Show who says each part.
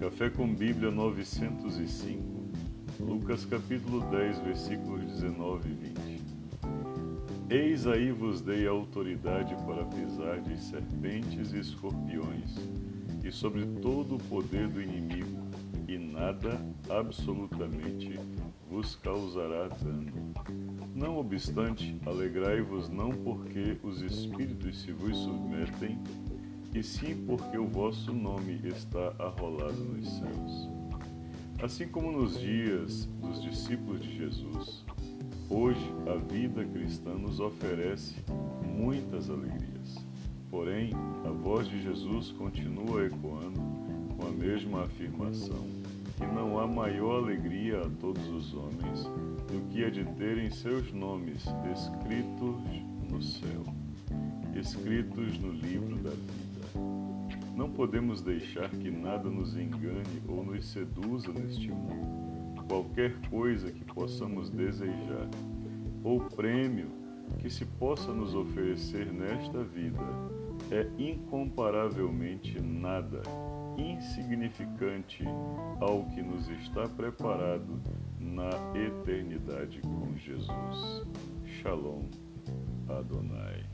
Speaker 1: Café com Bíblia 905, Lucas capítulo 10, versículos 19 e 20. Eis aí vos dei autoridade para pisar de serpentes e escorpiões, e sobre todo o poder do inimigo, e nada, absolutamente, vos causará dano. Não obstante, alegrai-vos não porque os espíritos se vos submetem, e sim porque o vosso nome está arrolado nos céus. Assim como nos dias dos discípulos de Jesus, hoje a vida cristã nos oferece muitas alegrias. Porém, a voz de Jesus continua ecoando com a mesma afirmação que não há maior alegria a todos os homens do que a de terem seus nomes escritos no céu, escritos no livro da vida. Não podemos deixar que nada nos engane ou nos seduza neste mundo. Qualquer coisa que possamos desejar ou prêmio que se possa nos oferecer nesta vida é incomparavelmente nada, insignificante ao que nos está preparado na eternidade com Jesus. Shalom Adonai.